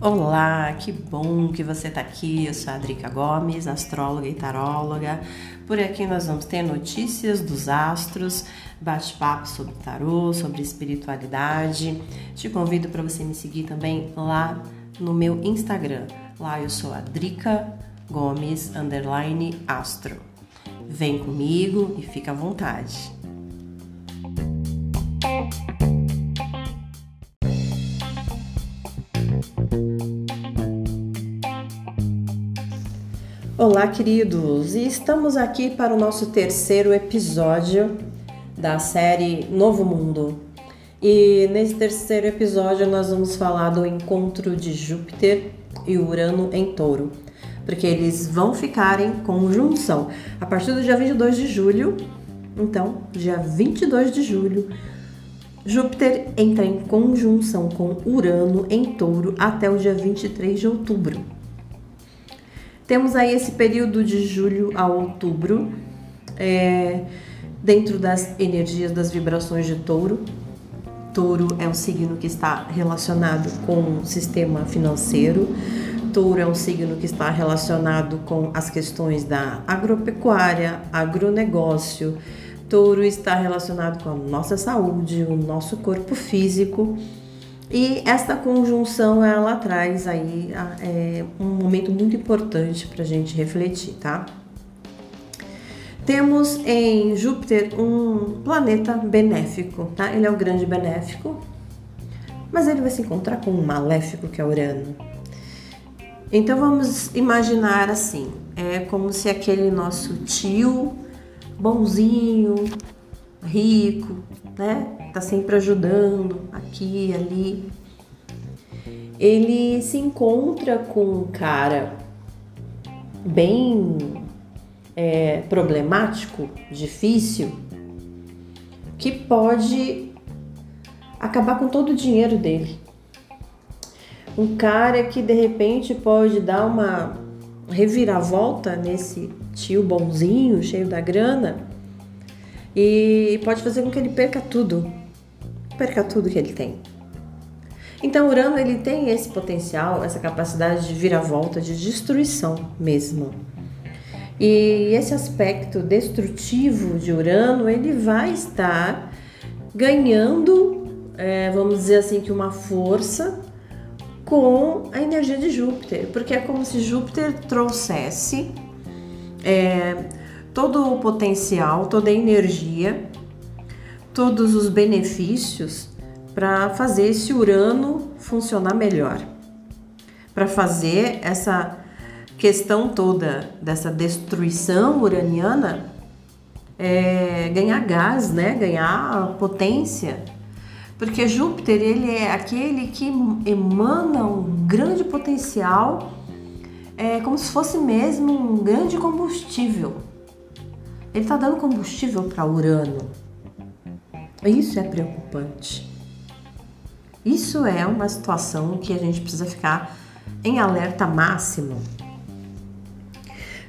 Olá, que bom que você está aqui. Eu sou a Gomes, astróloga e taróloga. Por aqui nós vamos ter notícias dos astros, bate-papo sobre tarô, sobre espiritualidade. Te convido para você me seguir também lá no meu Instagram. Lá eu sou a Drica Gomes underline astro. Vem comigo e fica à vontade. Olá, queridos! E estamos aqui para o nosso terceiro episódio da série Novo Mundo. E nesse terceiro episódio nós vamos falar do encontro de Júpiter e Urano em Touro, porque eles vão ficar em conjunção a partir do dia 22 de julho. Então, dia 22 de julho, Júpiter entra em conjunção com Urano em Touro até o dia 23 de outubro. Temos aí esse período de julho a outubro, é, dentro das energias das vibrações de touro. Touro é um signo que está relacionado com o sistema financeiro. Touro é um signo que está relacionado com as questões da agropecuária, agronegócio. Touro está relacionado com a nossa saúde, o nosso corpo físico e esta conjunção ela traz aí é, um momento muito importante para a gente refletir, tá? Temos em Júpiter um planeta benéfico, tá? Ele é o grande benéfico, mas ele vai se encontrar com um maléfico que é Urano. Então vamos imaginar assim, é como se aquele nosso tio bonzinho, rico, né? Tá sempre ajudando aqui ali. Ele se encontra com um cara bem é, problemático, difícil, que pode acabar com todo o dinheiro dele. Um cara que de repente pode dar uma reviravolta nesse tio bonzinho, cheio da grana, e pode fazer com que ele perca tudo, perca tudo que ele tem. Então, Urano ele tem esse potencial, essa capacidade de vira-volta, de destruição mesmo. E esse aspecto destrutivo de Urano ele vai estar ganhando, é, vamos dizer assim, que uma força com a energia de Júpiter, porque é como se Júpiter trouxesse é, todo o potencial, toda a energia, todos os benefícios para fazer esse Urano funcionar melhor, para fazer essa questão toda dessa destruição uraniana é, ganhar gás, né? Ganhar potência, porque Júpiter ele é aquele que emana um grande potencial, é como se fosse mesmo um grande combustível ele está dando combustível para Urano. Isso é preocupante. Isso é uma situação que a gente precisa ficar em alerta máximo.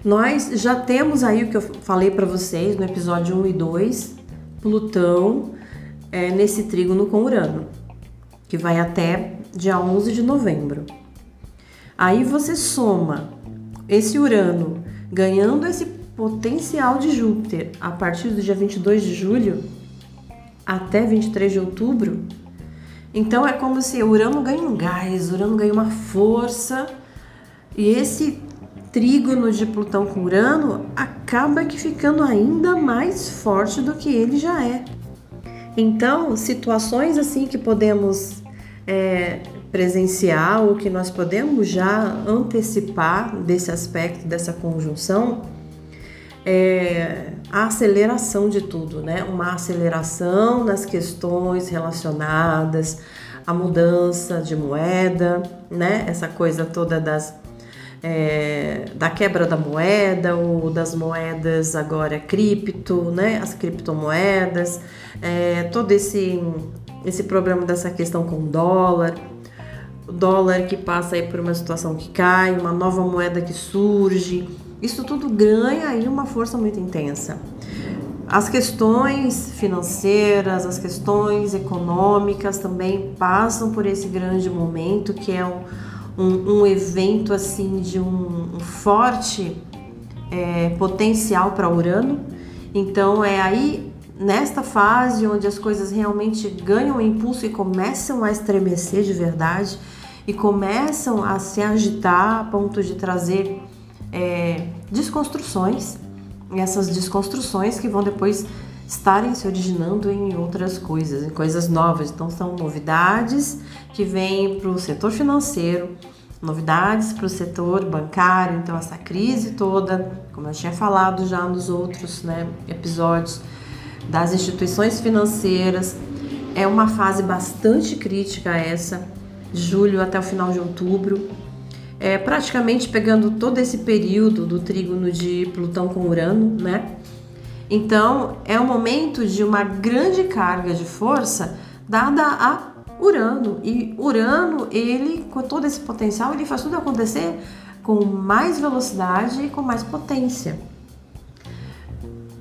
Nós já temos aí o que eu falei para vocês no episódio 1 e 2, Plutão é, nesse trígono com Urano, que vai até dia 11 de novembro. Aí você soma esse Urano ganhando esse potencial de Júpiter a partir do dia 22 de julho até 23 de outubro. Então é como se Urano ganha um gás, Urano ganha uma força e esse trígono de Plutão com Urano acaba que ficando ainda mais forte do que ele já é. Então, situações assim que podemos é, presenciar ou que nós podemos já antecipar desse aspecto, dessa conjunção, é, a aceleração de tudo, né? Uma aceleração nas questões relacionadas à mudança de moeda, né? Essa coisa toda das é, da quebra da moeda ou das moedas agora cripto, né? As criptomoedas, é, todo esse esse problema dessa questão com dólar, o dólar que passa aí por uma situação que cai, uma nova moeda que surge isso tudo ganha aí uma força muito intensa. as questões financeiras, as questões econômicas também passam por esse grande momento que é um, um, um evento assim de um, um forte é, potencial para Urano. Então é aí nesta fase onde as coisas realmente ganham impulso e começam a estremecer de verdade e começam a se agitar a ponto de trazer é, desconstruções e essas desconstruções que vão depois estarem se originando em outras coisas, em coisas novas. Então são novidades que vêm para o setor financeiro, novidades para o setor bancário. Então essa crise toda, como eu tinha falado já nos outros né, episódios, das instituições financeiras, é uma fase bastante crítica essa, julho até o final de outubro é, praticamente pegando todo esse período do trígono de Plutão com Urano, né? Então é um momento de uma grande carga de força dada a Urano. E Urano ele com todo esse potencial ele faz tudo acontecer com mais velocidade e com mais potência.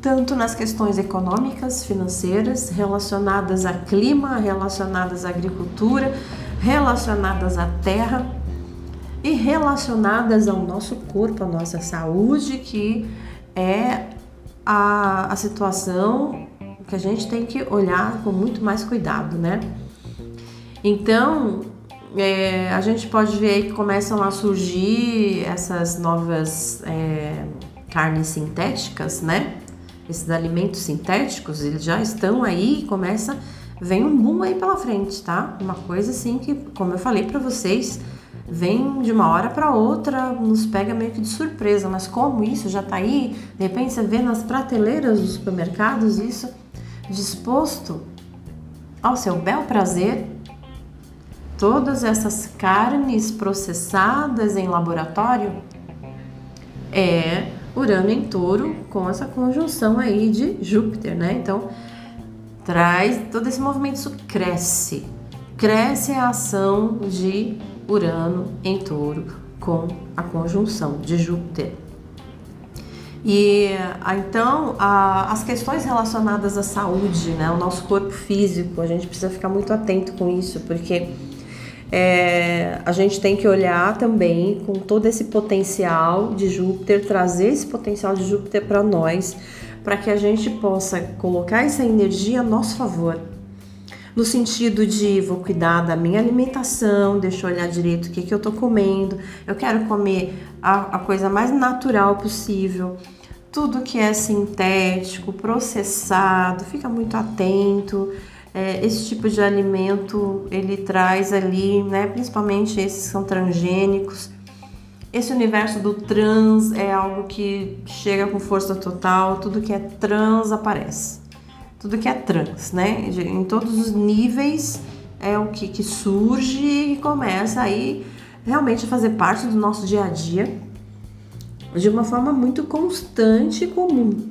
Tanto nas questões econômicas, financeiras, relacionadas a clima, relacionadas à agricultura, relacionadas à terra, e relacionadas ao nosso corpo, à nossa saúde, que é a, a situação que a gente tem que olhar com muito mais cuidado, né? Então, é, a gente pode ver que começam a surgir essas novas é, carnes sintéticas, né? Esses alimentos sintéticos, eles já estão aí, começa, vem um boom aí pela frente, tá? Uma coisa assim que, como eu falei para vocês, vem de uma hora para outra, nos pega meio que de surpresa, mas como isso já está aí, de repente você vê nas prateleiras dos supermercados isso disposto ao seu bel prazer, todas essas carnes processadas em laboratório é Urano em Touro com essa conjunção aí de Júpiter, né? Então traz todo esse movimento, isso cresce, cresce a ação de Urano em touro com a conjunção de Júpiter. E então a, as questões relacionadas à saúde, né, o nosso corpo físico, a gente precisa ficar muito atento com isso, porque é, a gente tem que olhar também com todo esse potencial de Júpiter, trazer esse potencial de Júpiter para nós, para que a gente possa colocar essa energia a nosso favor no sentido de vou cuidar da minha alimentação, deixa eu olhar direito o que, que eu tô comendo, eu quero comer a, a coisa mais natural possível. Tudo que é sintético, processado, fica muito atento. É, esse tipo de alimento ele traz ali, né, principalmente esses que são transgênicos. Esse universo do trans é algo que chega com força total, tudo que é trans aparece tudo que é trans, né? Em todos os níveis é o que, que surge e começa aí realmente a fazer parte do nosso dia a dia de uma forma muito constante e comum.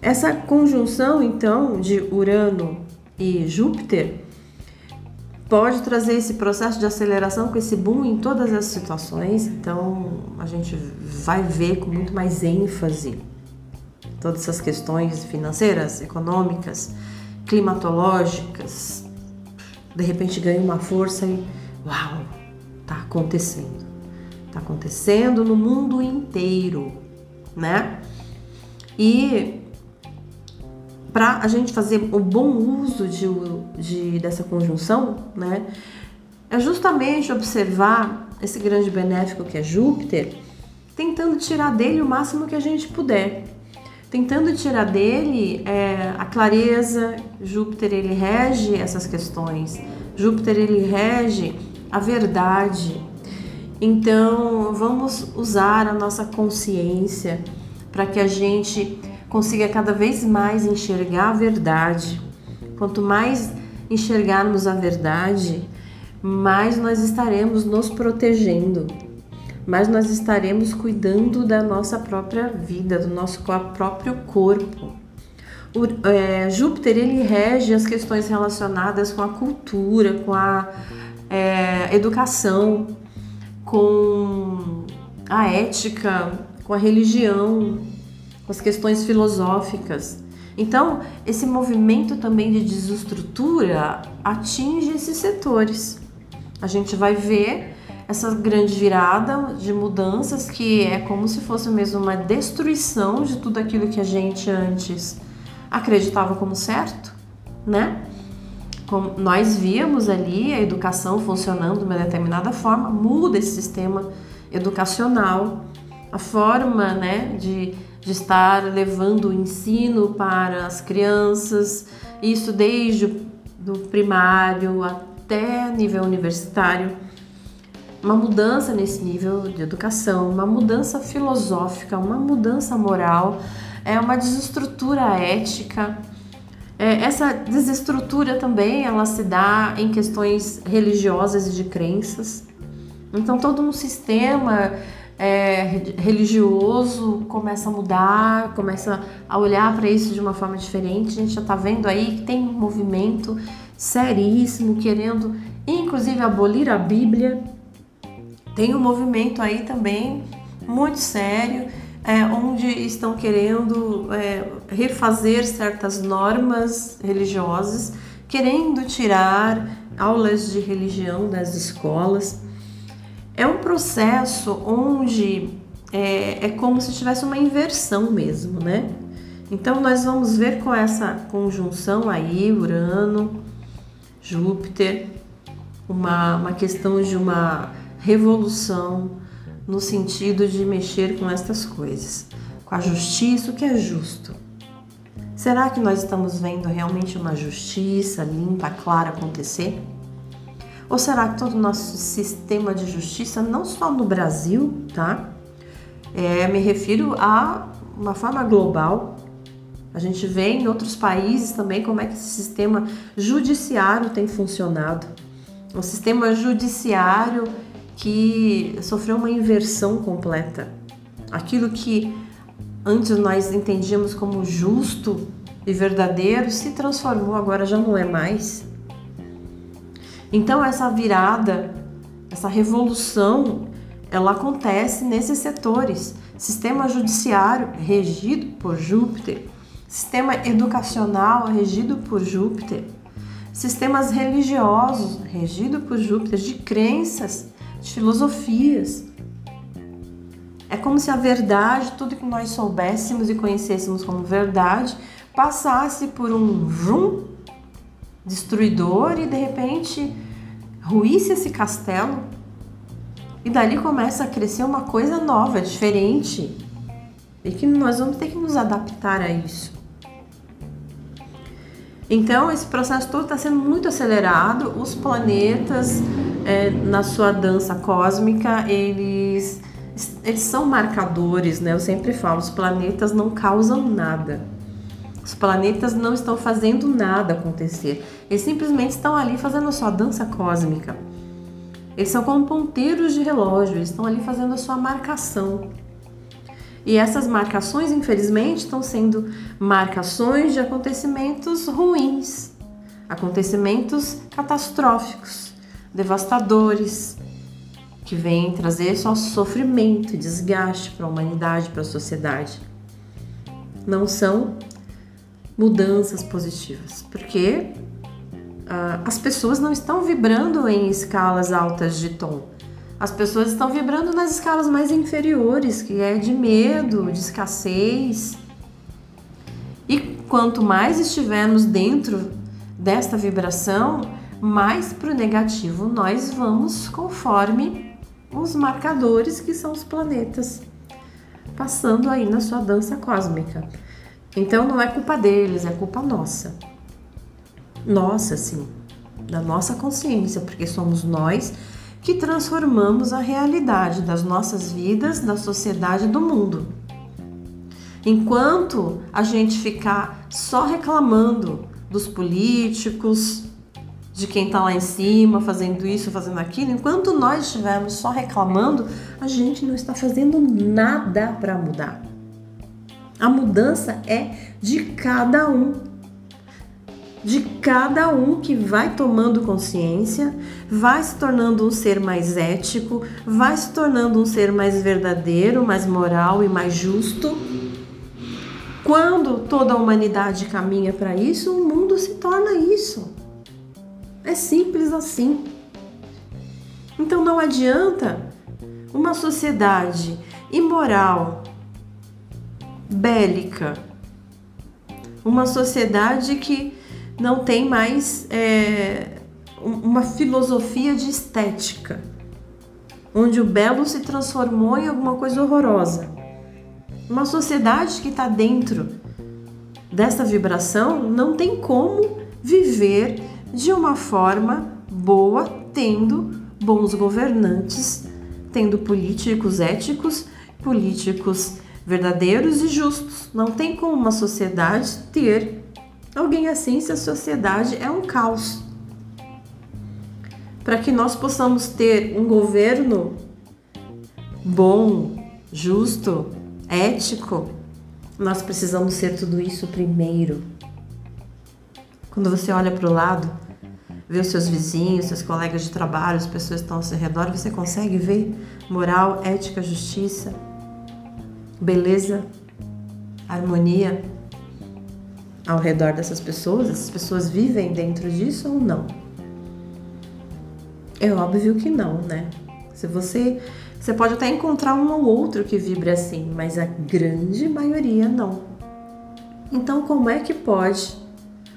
Essa conjunção, então, de Urano e Júpiter pode trazer esse processo de aceleração com esse boom em todas as situações, então a gente vai ver com muito mais ênfase todas essas questões financeiras, econômicas, climatológicas, de repente ganha uma força e uau, tá acontecendo. Tá acontecendo no mundo inteiro, né? E para a gente fazer o bom uso de, de, dessa conjunção, né? É justamente observar esse grande benéfico que é Júpiter, tentando tirar dele o máximo que a gente puder tentando tirar dele é, a clareza. Júpiter ele rege essas questões. Júpiter ele rege a verdade. Então vamos usar a nossa consciência para que a gente consiga cada vez mais enxergar a verdade. Quanto mais enxergarmos a verdade, mais nós estaremos nos protegendo mas nós estaremos cuidando da nossa própria vida, do nosso próprio corpo. O, é, Júpiter ele rege as questões relacionadas com a cultura, com a é, educação, com a ética, com a religião, com as questões filosóficas. Então, esse movimento também de desestrutura atinge esses setores. A gente vai ver essa grande virada de mudanças que é como se fosse mesmo uma destruição de tudo aquilo que a gente antes acreditava como certo, né? Como nós víamos ali a educação funcionando de uma determinada forma, muda esse sistema educacional, a forma, né, de, de estar levando o ensino para as crianças, isso desde o primário até nível universitário uma mudança nesse nível de educação, uma mudança filosófica, uma mudança moral, é uma desestrutura ética. É, essa desestrutura também ela se dá em questões religiosas e de crenças. Então todo um sistema é, religioso começa a mudar, começa a olhar para isso de uma forma diferente. A gente já está vendo aí que tem um movimento seríssimo querendo, inclusive, abolir a Bíblia tem um movimento aí também muito sério, é, onde estão querendo é, refazer certas normas religiosas, querendo tirar aulas de religião das escolas. É um processo onde é, é como se tivesse uma inversão mesmo, né? Então nós vamos ver com essa conjunção aí, Urano, Júpiter, uma, uma questão de uma revolução no sentido de mexer com estas coisas, com a justiça, o que é justo. Será que nós estamos vendo realmente uma justiça limpa, clara acontecer? Ou será que todo o nosso sistema de justiça, não só no Brasil, tá? É, me refiro a uma forma global. A gente vê em outros países também como é que esse sistema judiciário tem funcionado. O sistema judiciário que sofreu uma inversão completa. Aquilo que antes nós entendíamos como justo e verdadeiro se transformou, agora já não é mais. Então essa virada, essa revolução, ela acontece nesses setores. Sistema judiciário regido por Júpiter, sistema educacional regido por Júpiter, sistemas religiosos regido por Júpiter, de crenças filosofias. É como se a verdade, tudo que nós soubéssemos e conhecêssemos como verdade, passasse por um vrum destruidor e de repente ruísse esse castelo. E dali começa a crescer uma coisa nova, diferente. E que nós vamos ter que nos adaptar a isso. Então, esse processo todo está sendo muito acelerado. Os planetas, é, na sua dança cósmica, eles, eles são marcadores, né? Eu sempre falo, os planetas não causam nada. Os planetas não estão fazendo nada acontecer. Eles simplesmente estão ali fazendo a sua dança cósmica. Eles são como ponteiros de relógio, eles estão ali fazendo a sua marcação. E essas marcações, infelizmente, estão sendo marcações de acontecimentos ruins, acontecimentos catastróficos, devastadores, que vêm trazer só sofrimento desgaste para a humanidade, para a sociedade. Não são mudanças positivas, porque ah, as pessoas não estão vibrando em escalas altas de tom as pessoas estão vibrando nas escalas mais inferiores, que é de medo, de escassez. E quanto mais estivermos dentro desta vibração, mais para o negativo nós vamos conforme os marcadores que são os planetas passando aí na sua dança cósmica. Então não é culpa deles, é culpa nossa. Nossa, sim, da nossa consciência, porque somos nós que transformamos a realidade das nossas vidas, da sociedade do mundo. Enquanto a gente ficar só reclamando dos políticos, de quem está lá em cima fazendo isso, fazendo aquilo, enquanto nós estivermos só reclamando, a gente não está fazendo nada para mudar. A mudança é de cada um de cada um que vai tomando consciência, vai se tornando um ser mais ético, vai se tornando um ser mais verdadeiro, mais moral e mais justo. quando toda a humanidade caminha para isso, o mundo se torna isso. É simples assim. Então não adianta uma sociedade imoral, bélica, uma sociedade que não tem mais é, uma filosofia de estética, onde o belo se transformou em alguma coisa horrorosa. Uma sociedade que está dentro dessa vibração não tem como viver de uma forma boa, tendo bons governantes, tendo políticos éticos, políticos verdadeiros e justos. Não tem como uma sociedade ter alguém assim se a sociedade é um caos. Para que nós possamos ter um governo bom, justo, ético, nós precisamos ser tudo isso primeiro. Quando você olha para o lado, vê os seus vizinhos, seus colegas de trabalho, as pessoas que estão ao seu redor, você consegue ver moral, ética, justiça, beleza, harmonia ao redor dessas pessoas? Essas pessoas vivem dentro disso ou não? É óbvio que não, né? Se você você pode até encontrar um ou outro que vibre assim, mas a grande maioria não. Então, como é que pode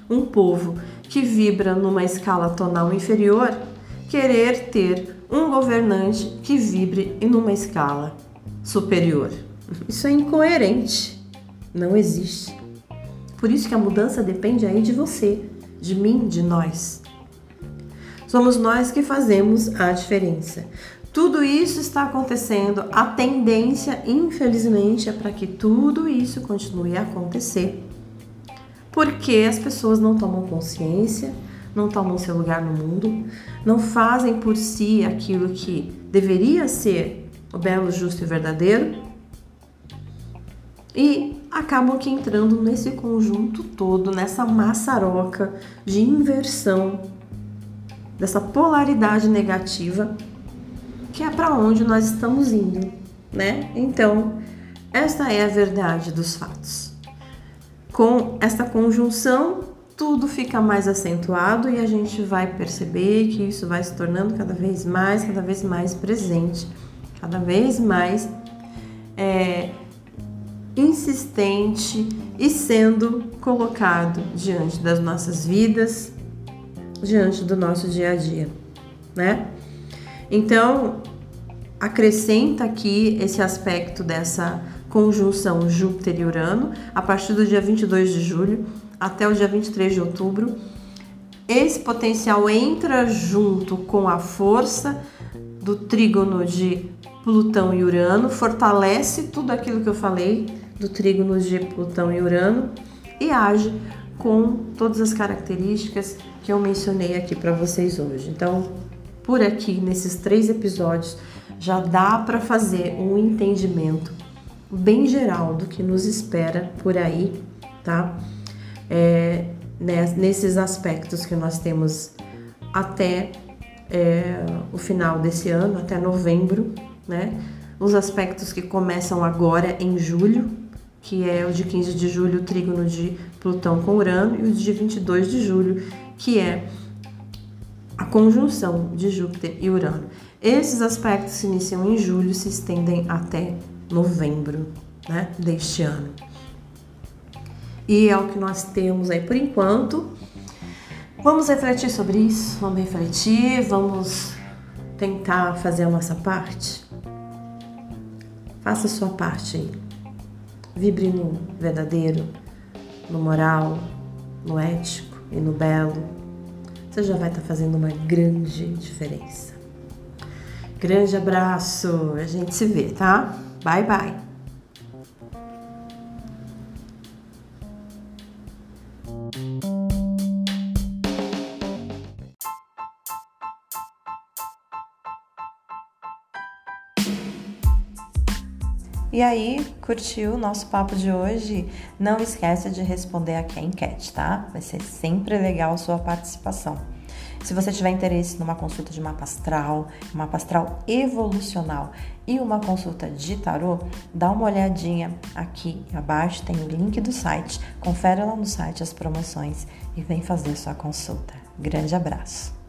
um povo que vibra numa escala tonal inferior querer ter um governante que vibre em uma escala superior. Isso é incoerente. Não existe. Por isso que a mudança depende aí de você, de mim, de nós. Somos nós que fazemos a diferença. Tudo isso está acontecendo, a tendência, infelizmente, é para que tudo isso continue a acontecer porque as pessoas não tomam consciência, não tomam seu lugar no mundo, não fazem por si aquilo que deveria ser o belo, justo e verdadeiro e acabam aqui entrando nesse conjunto todo, nessa maçaroca de inversão, dessa polaridade negativa, que é para onde nós estamos indo, né? Então, esta é a verdade dos fatos. Com essa conjunção, tudo fica mais acentuado e a gente vai perceber que isso vai se tornando cada vez mais, cada vez mais presente, cada vez mais é, insistente e sendo colocado diante das nossas vidas, diante do nosso dia a dia, né? Então, acrescenta aqui esse aspecto dessa conjunção Júpiter e Urano, a partir do dia 22 de julho até o dia 23 de outubro. Esse potencial entra junto com a força do trígono de Plutão e Urano, fortalece tudo aquilo que eu falei do trígono de Plutão e Urano e age com todas as características que eu mencionei aqui para vocês hoje. Então, por aqui, nesses três episódios, já dá para fazer um entendimento bem geral do que nos espera por aí, tá? É, nesses aspectos que nós temos até é, o final desse ano, até novembro, né? Os aspectos que começam agora em julho, que é o de 15 de julho, o trígono de Plutão com Urano, e o de 22 de julho, que é a conjunção de Júpiter e Urano. Esses aspectos se iniciam em julho se estendem até novembro né, deste ano. E é o que nós temos aí por enquanto. Vamos refletir sobre isso, vamos refletir, vamos tentar fazer a nossa parte. Faça a sua parte aí. Vibre no verdadeiro, no moral, no ético e no belo. Você já vai estar fazendo uma grande diferença. Grande abraço, a gente se vê, tá? Bye bye. E aí, curtiu o nosso papo de hoje? Não esqueça de responder aqui a enquete, tá? Vai ser sempre legal a sua participação. Se você tiver interesse numa consulta de mapa astral, mapa astral evolucional e uma consulta de tarô, dá uma olhadinha aqui abaixo, tem o link do site. Confere lá no site as promoções e vem fazer sua consulta. Grande abraço!